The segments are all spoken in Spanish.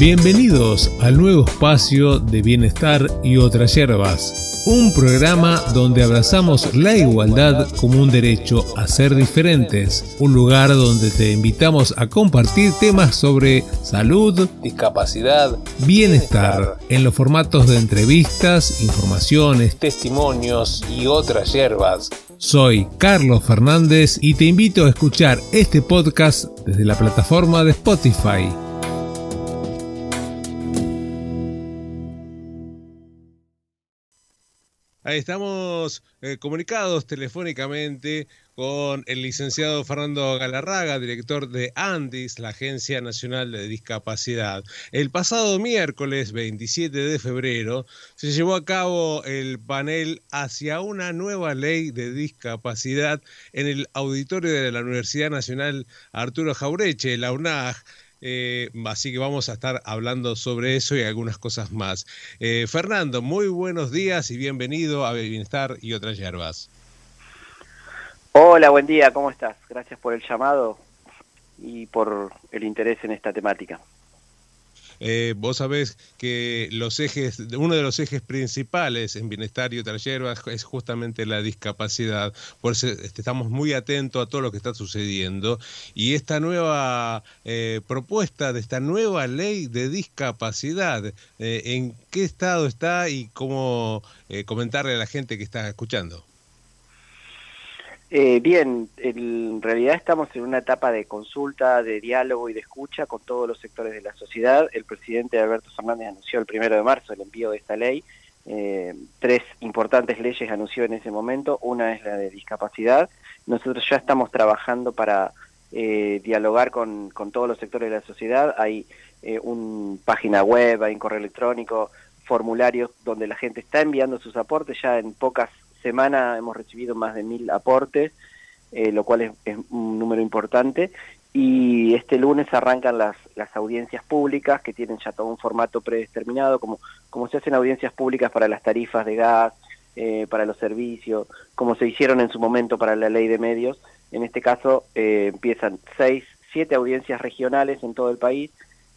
Bienvenidos al nuevo espacio de Bienestar y otras hierbas, un programa donde abrazamos la igualdad como un derecho a ser diferentes, un lugar donde te invitamos a compartir temas sobre salud, discapacidad, bienestar, en los formatos de entrevistas, informaciones, testimonios y otras hierbas. Soy Carlos Fernández y te invito a escuchar este podcast desde la plataforma de Spotify. Estamos eh, comunicados telefónicamente con el licenciado Fernando Galarraga, director de ANDIS, la Agencia Nacional de Discapacidad. El pasado miércoles 27 de febrero se llevó a cabo el panel hacia una nueva ley de discapacidad en el auditorio de la Universidad Nacional Arturo Jaureche, la UNAG. Eh, así que vamos a estar hablando sobre eso y algunas cosas más. Eh, Fernando, muy buenos días y bienvenido a Bienestar y otras hierbas. Hola, buen día, ¿cómo estás? Gracias por el llamado y por el interés en esta temática. Eh, vos sabés que los ejes, uno de los ejes principales en bienestar y otras hierbas es justamente la discapacidad. Por eso este, estamos muy atentos a todo lo que está sucediendo. Y esta nueva eh, propuesta de esta nueva ley de discapacidad, eh, ¿en qué estado está y cómo comentarle a la gente que está escuchando? Eh, bien, en realidad estamos en una etapa de consulta, de diálogo y de escucha con todos los sectores de la sociedad. El presidente Alberto Fernández anunció el primero de marzo el envío de esta ley. Eh, tres importantes leyes anunció en ese momento. Una es la de discapacidad. Nosotros ya estamos trabajando para eh, dialogar con, todos los sectores de la sociedad. Hay una página web, hay un correo electrónico, formularios donde la gente está enviando sus aportes. Ya en pocas semana hemos recibido más de mil aportes, eh, lo cual es, un número importante. Y este lunes arrancan las, las audiencias públicas que tienen ya todo un formato predeterminado, como, como se hacen audiencias públicas para las tarifas de gas, eh, para los servicios, como se hicieron en su momento para la ley de medios. En este caso eh, empiezan seis, siete audiencias regionales en todo el país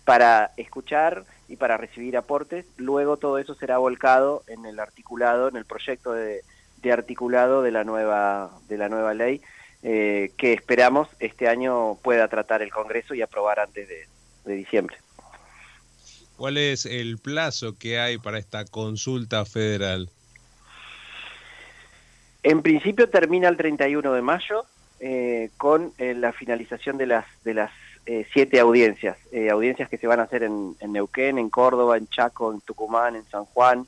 para escuchar y para recibir aportes. Luego todo eso será volcado en el articulado, en el proyecto de, de articulado de la nueva, de la nueva ley eh, que esperamos este año pueda tratar el Congreso y aprobar antes de, diciembre. ¿Cuál es el plazo que hay para esta consulta federal? En principio termina el 31 de mayo eh, con eh, la finalización de las de las siete audiencias, audiencias que se van a hacer en, en, Neuquén, en Córdoba, en Chaco, en Tucumán, en San Juan,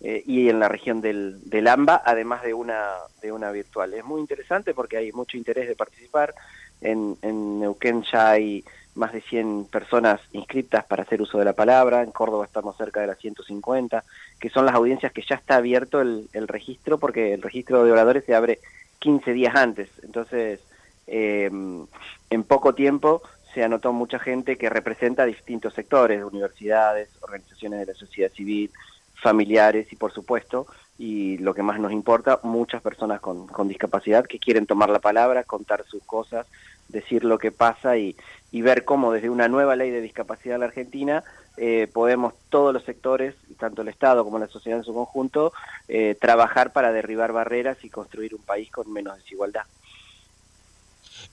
eh, y en la región del, del, AMBA, además de una, de una virtual. Es muy interesante porque hay mucho interés de participar. En, en Neuquén ya hay más de 100 personas inscritas para hacer uso de la palabra, en Córdoba estamos cerca de las 150, que son las audiencias que ya está abierto el, el registro, porque el registro de oradores se abre 15 días antes. Entonces, eh, en poco tiempo se anotó mucha gente que representa distintos sectores, universidades, organizaciones de la sociedad civil, familiares y por supuesto, y lo que más nos importa, muchas personas con, con discapacidad que quieren tomar la palabra, contar sus cosas, decir lo que pasa y, y ver cómo desde una nueva ley de discapacidad en la Argentina eh, podemos todos los sectores, tanto el Estado como la sociedad en su conjunto, eh, trabajar para derribar barreras y construir un país con menos desigualdad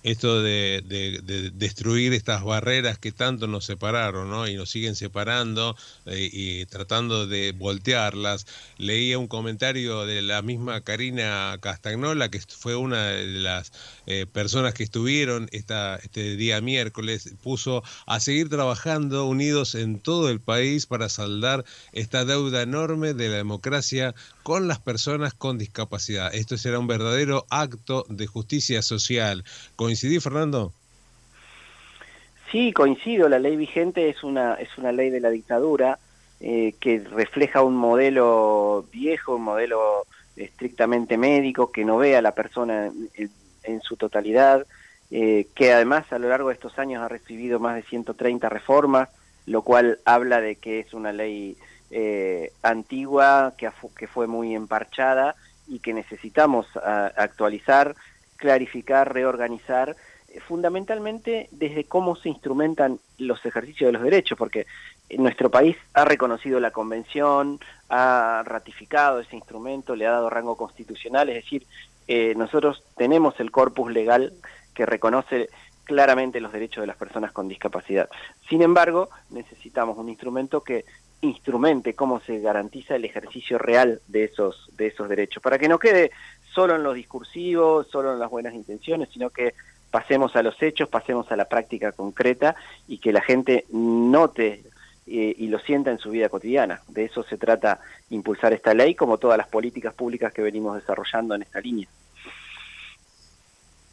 esto de, de, destruir estas barreras que tanto nos separaron ¿no? y nos siguen separando eh, y tratando de voltearlas. Leía un comentario de la misma Karina Castagnola, que fue una de las eh, personas que estuvieron esta, este día miércoles, puso a seguir trabajando unidos en todo el país para saldar esta deuda enorme de la democracia con las personas con discapacidad. Esto será un verdadero acto de justicia social. ¿Coincidí, Fernando? Sí, coincido. La ley vigente es una, es una ley de la dictadura eh, que refleja un modelo viejo, un modelo estrictamente médico, que no ve a la persona en, su totalidad, eh, que además a lo largo de estos años ha recibido más de 130 reformas, lo cual habla de que es una ley eh, antigua, que, fue muy emparchada y que necesitamos actualizar, clarificar, reorganizar fundamentalmente desde cómo se instrumentan los ejercicios de los derechos, porque nuestro país ha reconocido la convención, ha ratificado ese instrumento, le ha dado rango constitucional, es decir, eh, nosotros tenemos el corpus legal que reconoce claramente los derechos de las personas con discapacidad. Sin embargo, necesitamos un instrumento que instrumente cómo se garantiza el ejercicio real de esos, de esos derechos, para que no quede solo en los discursivos, solo en las buenas intenciones, sino que pasemos a los hechos, pasemos a la práctica concreta y que la gente note eh, y lo sienta en su vida cotidiana. De eso se trata impulsar esta ley, como todas las políticas públicas que venimos desarrollando en esta línea.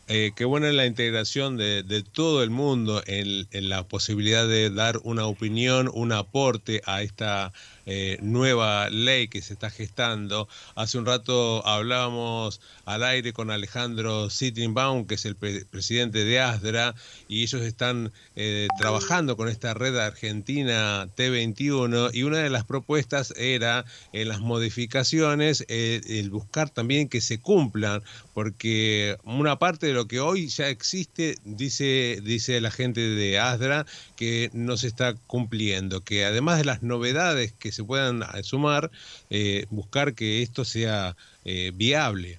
Eh, qué buena la integración de, todo el mundo en, la posibilidad de dar una opinión, un aporte a esta eh, nueva ley que se está gestando. Hace un rato hablábamos al aire con Alejandro Sittenbaum, que es el presidente de ASDRA, y ellos están eh, trabajando con esta red argentina T21, y una de las propuestas era en las modificaciones el buscar también que se cumplan, porque una parte de lo que hoy ya existe, dice, dice la gente de ASDRA, que no se está cumpliendo, que además de las novedades que se puedan sumar, eh, buscar que esto sea eh, viable.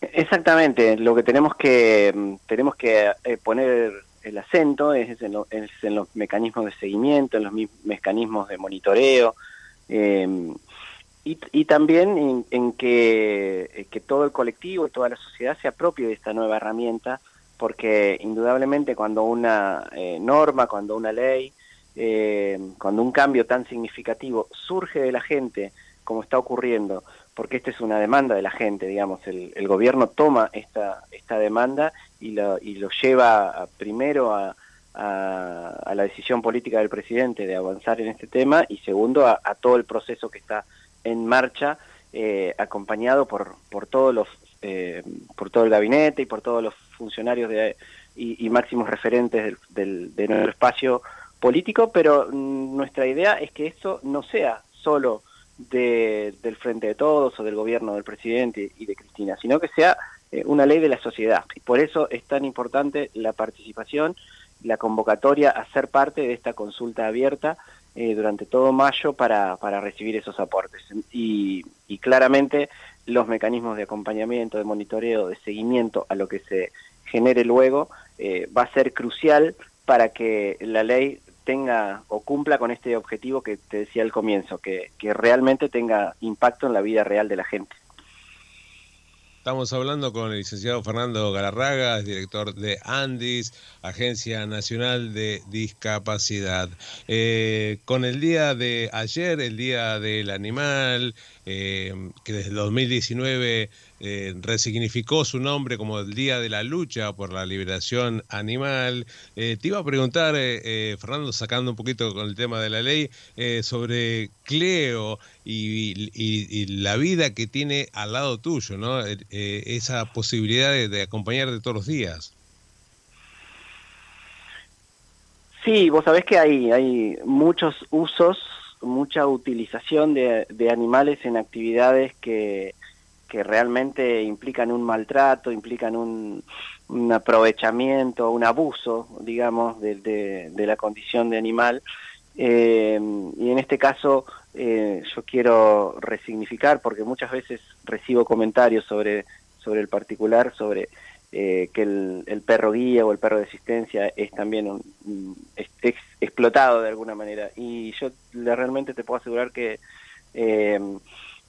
Exactamente, lo que tenemos que mm, tenemos que eh, poner el acento es en, los mecanismos de seguimiento, en los mecanismos de monitoreo y, también en, que, que, todo el colectivo y toda la sociedad se apropie de esta nueva herramienta, porque indudablemente cuando una norma, cuando una ley eh, cuando un cambio tan significativo surge de la gente, como está ocurriendo, porque esta es una demanda de la gente, digamos, el, gobierno toma esta, esta demanda y lo, y lo lleva primero a, a, la decisión política del presidente de avanzar en este tema y segundo a, todo el proceso que está en marcha, eh, acompañado por, por todos los eh, por todo el gabinete y por todos los funcionarios de, y, máximos referentes del, de nuestro espacio político, pero mm, nuestra idea es que esto no sea solo de, del Frente de Todos o del gobierno del presidente y de Cristina, sino que sea eh, una ley de la sociedad. Y por eso es tan importante la participación, la convocatoria a ser parte de esta consulta abierta eh, durante todo mayo para, para recibir esos aportes. Y, y claramente los mecanismos de acompañamiento, de monitoreo, de seguimiento a lo que se genere luego, eh, va a ser crucial para que la ley tenga o cumpla con este objetivo que te decía al comienzo, que, realmente tenga impacto en la vida real de la gente. Estamos hablando con el licenciado Fernando Galarraga, director de Andis, Agencia Nacional de Discapacidad. Eh, con el día de ayer, el Día del Animal, eh, que desde el 2019 eh, resignificó su nombre como el Día de la Lucha por la Liberación Animal. Eh, te iba a preguntar, eh, Fernando, sacando un poquito con el tema de la ley, sobre Cleo y, la vida que tiene al lado tuyo, ¿no? esa posibilidad de, de acompañarte todos los días. Sí, vos sabés que hay, hay muchos usos, mucha utilización de, de animales en actividades que, que realmente implican un maltrato, implican un, aprovechamiento, un abuso, digamos, de, de, la condición de animal. Eh, y en este caso eh, yo quiero resignificar, porque muchas veces recibo comentarios sobre, sobre el particular, sobre eh, que el, perro guía o el perro de asistencia es también un, es, explotado de alguna manera. Y yo realmente te puedo asegurar que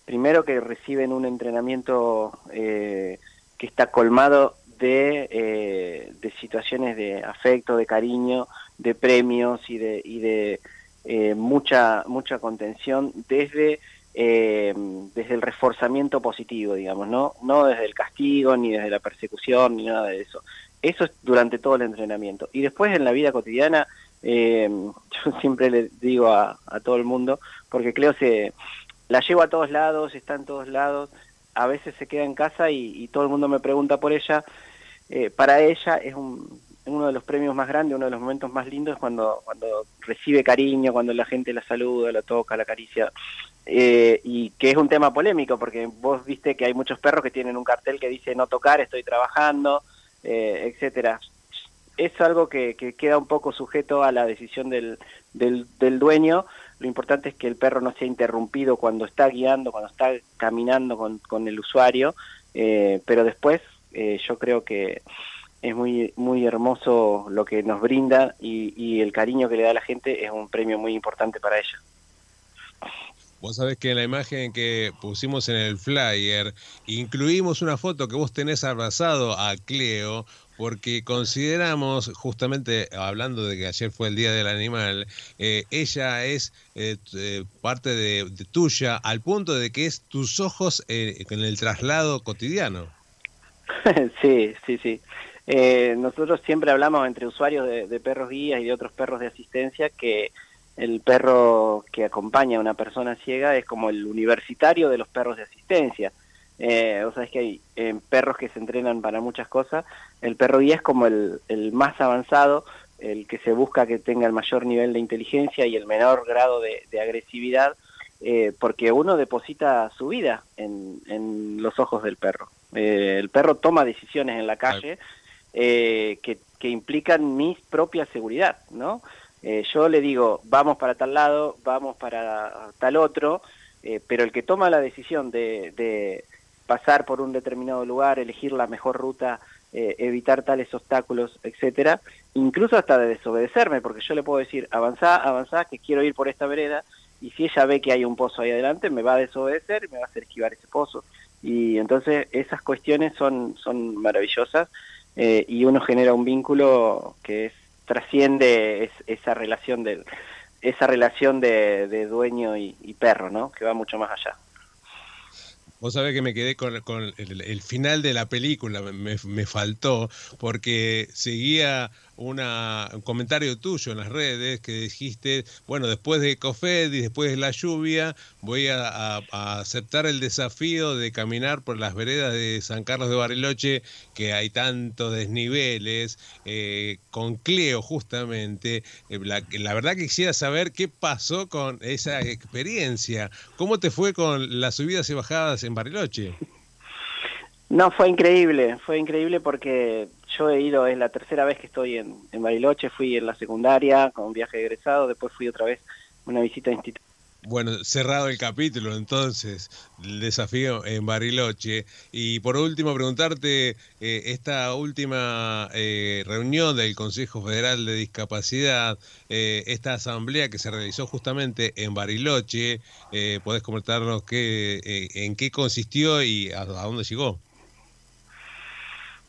primero que reciben un entrenamiento eh, que está colmado de, eh, de, situaciones de afecto, de cariño, de premios y de, y de eh, mucha, mucha contención desde, desde el reforzamiento positivo, digamos, ¿no? no desde el castigo, ni desde la persecución, ni nada de eso. Eso es durante todo el entrenamiento. Y después en la vida cotidiana, yo siempre le digo a, todo el mundo, porque creo que la llevo a todos lados, está en todos lados, a veces se queda en casa y, todo el mundo me pregunta por ella. Eh, para ella es uno de los premios más grandes, uno de los momentos más lindos cuando, cuando recibe cariño, cuando la gente la saluda, la toca, la acaricia. Eh, y que es un tema polémico, porque vos viste que hay muchos perros que tienen un cartel que dice no tocar, estoy trabajando, eh, etcétera. Es algo que, queda un poco sujeto a la decisión del, del, dueño. Lo importante es que el perro no sea interrumpido cuando está guiando, cuando está caminando con, con el usuario, eh, pero después eh, yo creo que es muy muy hermoso lo que nos brinda y, y el cariño que le da a la gente es un premio muy importante para ella. Vos sabés que en la imagen que pusimos en el flyer incluimos una foto que vos tenés abrazado a Cleo porque consideramos, justamente hablando de que ayer fue el Día del Animal, eh, ella es eh, eh, parte de, tuya al punto de que es tus ojos en el traslado cotidiano. sí, sí, sí. Nosotros siempre hablamos entre usuarios de perros guías y de otros perros de asistencia que el perro que acompaña a una persona ciega es como el universitario de los perros de asistencia. Eh, o sea, es que hay eh, perros que se entrenan para muchas cosas. El perro guía es como el, más avanzado, el que se busca que tenga el mayor nivel de inteligencia y el menor grado de, agresividad, eh, porque uno deposita su vida en, los ojos del perro. Eh, el perro toma decisiones en la calle que, que implican mi propia seguridad, ¿no? Eh, yo le digo, vamos para tal lado, vamos para tal otro, eh, pero el que toma la decisión de, pasar por un determinado lugar, elegir la mejor ruta, eh, evitar tales obstáculos, etcétera, incluso hasta de desobedecerme, porque yo le puedo decir, avanzá, avanzá, que quiero ir por esta vereda, y si ella ve que hay un pozo ahí adelante, me va a desobedecer y me va a hacer esquivar ese pozo. Y entonces esas cuestiones son, son maravillosas y uno genera un vínculo que es trasciende esa relación del esa relación de, dueño y, perro, ¿no? Que va mucho más allá. Vos sabés que me quedé con, el, final de la película, me, me, faltó, porque seguía un comentario tuyo en las redes que dijiste, bueno, después de Cofed y después de la lluvia, voy a, aceptar el desafío de caminar por las veredas de San Carlos de Bariloche, que hay tantos desniveles, eh, con Cleo justamente. Eh, la, la verdad que quisiera saber qué pasó con esa experiencia. ¿Cómo te fue con las subidas y bajadas en Bariloche? No, fue increíble, fue increíble porque yo he ido, es la tercera vez que estoy en, Bariloche, fui en la secundaria con un viaje de egresado, después fui otra vez una visita a instituto. Bueno, cerrado el capítulo entonces, el desafío en Bariloche. Y por último, preguntarte, eh, esta última eh, reunión del Consejo Federal de Discapacidad, eh, esta asamblea que se realizó justamente en Bariloche, ¿podés comentarnos qué, en qué consistió y a dónde llegó?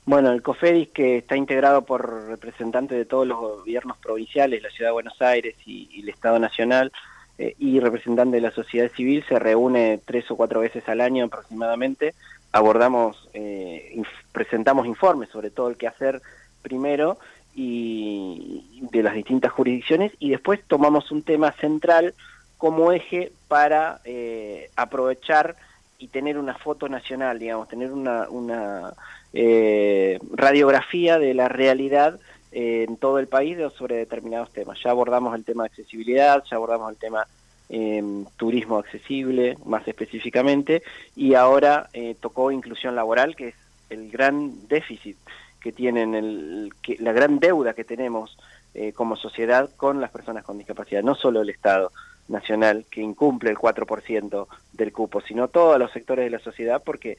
Bueno, el COFEDIS, que está integrado por representantes de todos los gobiernos provinciales, la Ciudad de Buenos Aires y, el Estado Nacional, eh, y representantes de la sociedad civil, se reúne tres o cuatro veces al año aproximadamente. Abordamos, eh, presentamos informes sobre todo el que hacer primero y de las distintas jurisdicciones y después tomamos un tema central como eje para eh, aprovechar y tener una foto nacional, digamos, tener una, una eh, radiografía de la realidad eh, en todo el país sobre determinados temas. Ya abordamos el tema de accesibilidad, ya abordamos el tema eh, turismo accesible, más específicamente, y ahora eh, tocó inclusión laboral, que es el gran déficit que tienen, el, la gran deuda que tenemos eh, como sociedad con las personas con discapacidad, no solo el Estado, nacional que incumple el 4% del cupo, sino todos los sectores de la sociedad, porque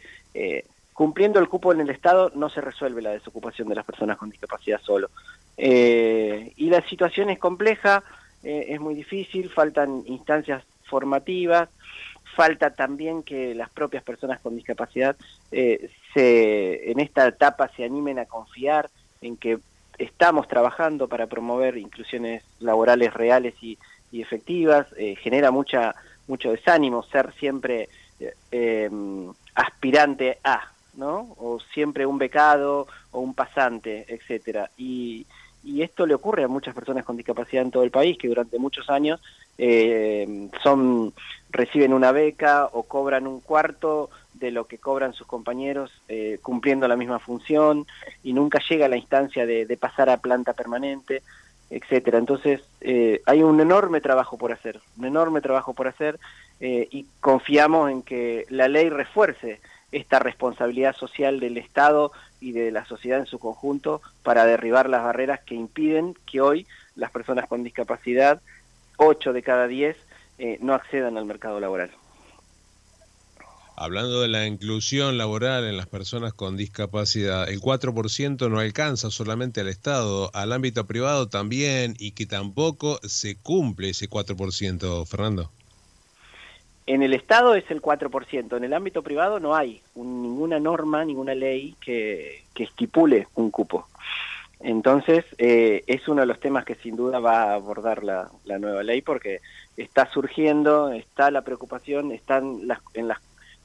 cumpliendo el cupo en el Estado no se resuelve la desocupación de las personas con discapacidad solo. Eh, y la situación es compleja, eh, es muy difícil, faltan instancias formativas, falta también que las propias personas con discapacidad se, en esta etapa se animen a confiar en que estamos trabajando para promover inclusiones laborales reales y, y efectivas, eh, genera mucha mucho desánimo ser siempre eh, em, aspirante a, ¿no? O siempre un becado o un pasante, etcétera. Y, esto le ocurre a muchas personas con discapacidad en todo el país que durante muchos años eh, son reciben una beca o cobran un cuarto de lo que cobran sus compañeros eh, cumpliendo la misma función y nunca llega a la instancia de, de pasar a planta permanente etcétera. Entonces, eh, hay un enorme trabajo por hacer, un enorme trabajo por hacer eh, y confiamos en que la ley refuerce esta responsabilidad social del Estado y de la sociedad en su conjunto para derribar las barreras que impiden que hoy las personas con discapacidad, 8 de cada 10, eh, no accedan al mercado laboral. Hablando de la inclusión laboral en las personas con discapacidad, el 4% no alcanza solamente al Estado, al ámbito privado también, y que tampoco se cumple ese 4%, Fernando. En el Estado es el 4%, en el ámbito privado no hay ninguna norma, ninguna ley que, estipule un cupo. Entonces, eh, es uno de los temas que sin duda va a abordar la, nueva ley porque está surgiendo, está la preocupación, están las, en las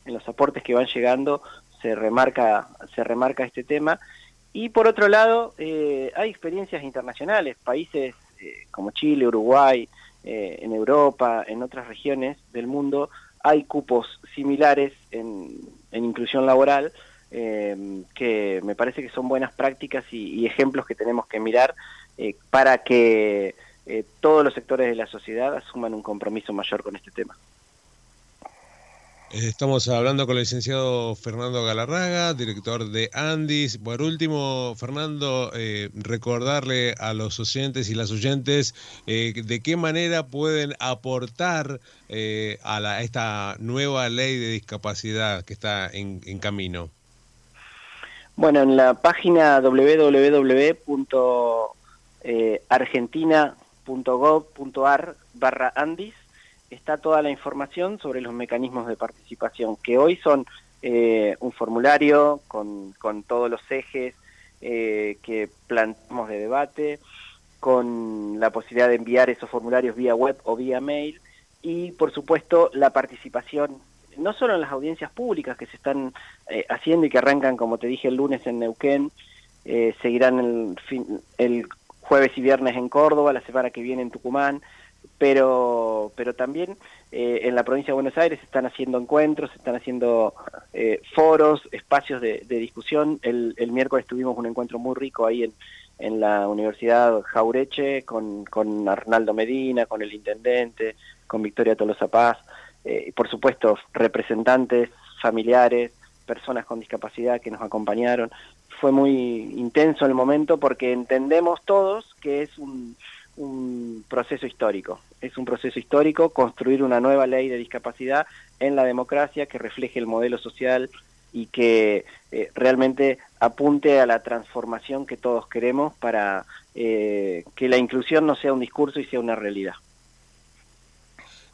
en los aportes que van llegando se remarca, se remarca este tema. Y por otro lado, eh, hay experiencias internacionales, países eh, como Chile, Uruguay, eh, en Europa, en otras regiones del mundo, hay cupos similares en, inclusión laboral que me parece que son buenas prácticas y ejemplos que tenemos que mirar para que todos los sectores de la sociedad asuman un compromiso mayor con este tema. Estamos hablando con el licenciado Fernando Galarraga, director de Andis. Por último, Fernando, eh, recordarle a los oyentes y las oyentes eh, de qué manera pueden aportar eh, a, esta nueva ley de discapacidad que está en, en camino. Bueno, en la página www.argentina.gov.ar barra Andis está toda la información sobre los mecanismos de participación, que hoy son eh, un formulario con, con, todos los ejes eh, que planteamos de debate, con la posibilidad de enviar esos formularios vía web o vía mail, y por supuesto la participación no solo en las audiencias públicas que se están eh, haciendo y que arrancan, como te dije, el lunes en Neuquén, seguirán el, fin, el jueves y viernes en Córdoba, la semana que viene en Tucumán, pero, pero también eh, en la provincia de Buenos Aires están haciendo encuentros, están haciendo eh, foros, espacios de, discusión. El, el, miércoles tuvimos un encuentro muy rico ahí en, en la Universidad Jaureche con, con Arnaldo Medina, con el intendente, con Victoria Tolosa Paz, eh, y por supuesto representantes, familiares, personas con discapacidad que nos acompañaron. Fue muy intenso el momento porque entendemos todos que es un un proceso histórico. Es un proceso histórico construir una nueva ley de discapacidad en la democracia que refleje el modelo social y que eh, realmente apunte a la transformación que todos queremos para eh, que la inclusión no sea un discurso y sea una realidad.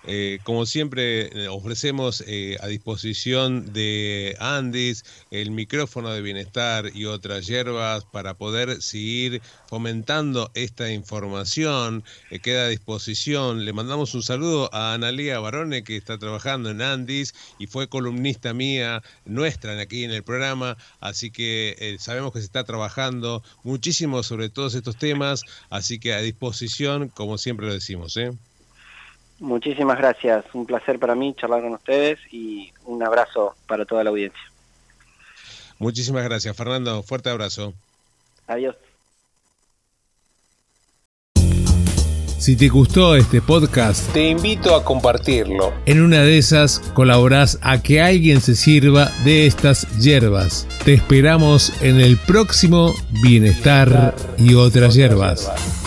Eh, como siempre, eh, ofrecemos eh, a disposición de Andis el micrófono de bienestar y otras hierbas para poder seguir fomentando esta información. queda a disposición. Le mandamos un saludo a Analia Barone, que está trabajando en Andis y fue columnista mía, nuestra, aquí en el programa. Así que sabemos que se está trabajando muchísimo sobre todos estos temas. Así que a disposición, como siempre lo decimos. ¿eh? Muchísimas gracias, un placer para mí charlar con ustedes y un abrazo para toda la audiencia. Muchísimas gracias, Fernando. Fuerte abrazo. Adiós. Si te gustó este podcast, te invito a compartirlo. En una de esas colaborás a que alguien se sirva de estas hierbas. Te esperamos en el próximo Bienestar y otras hierbas.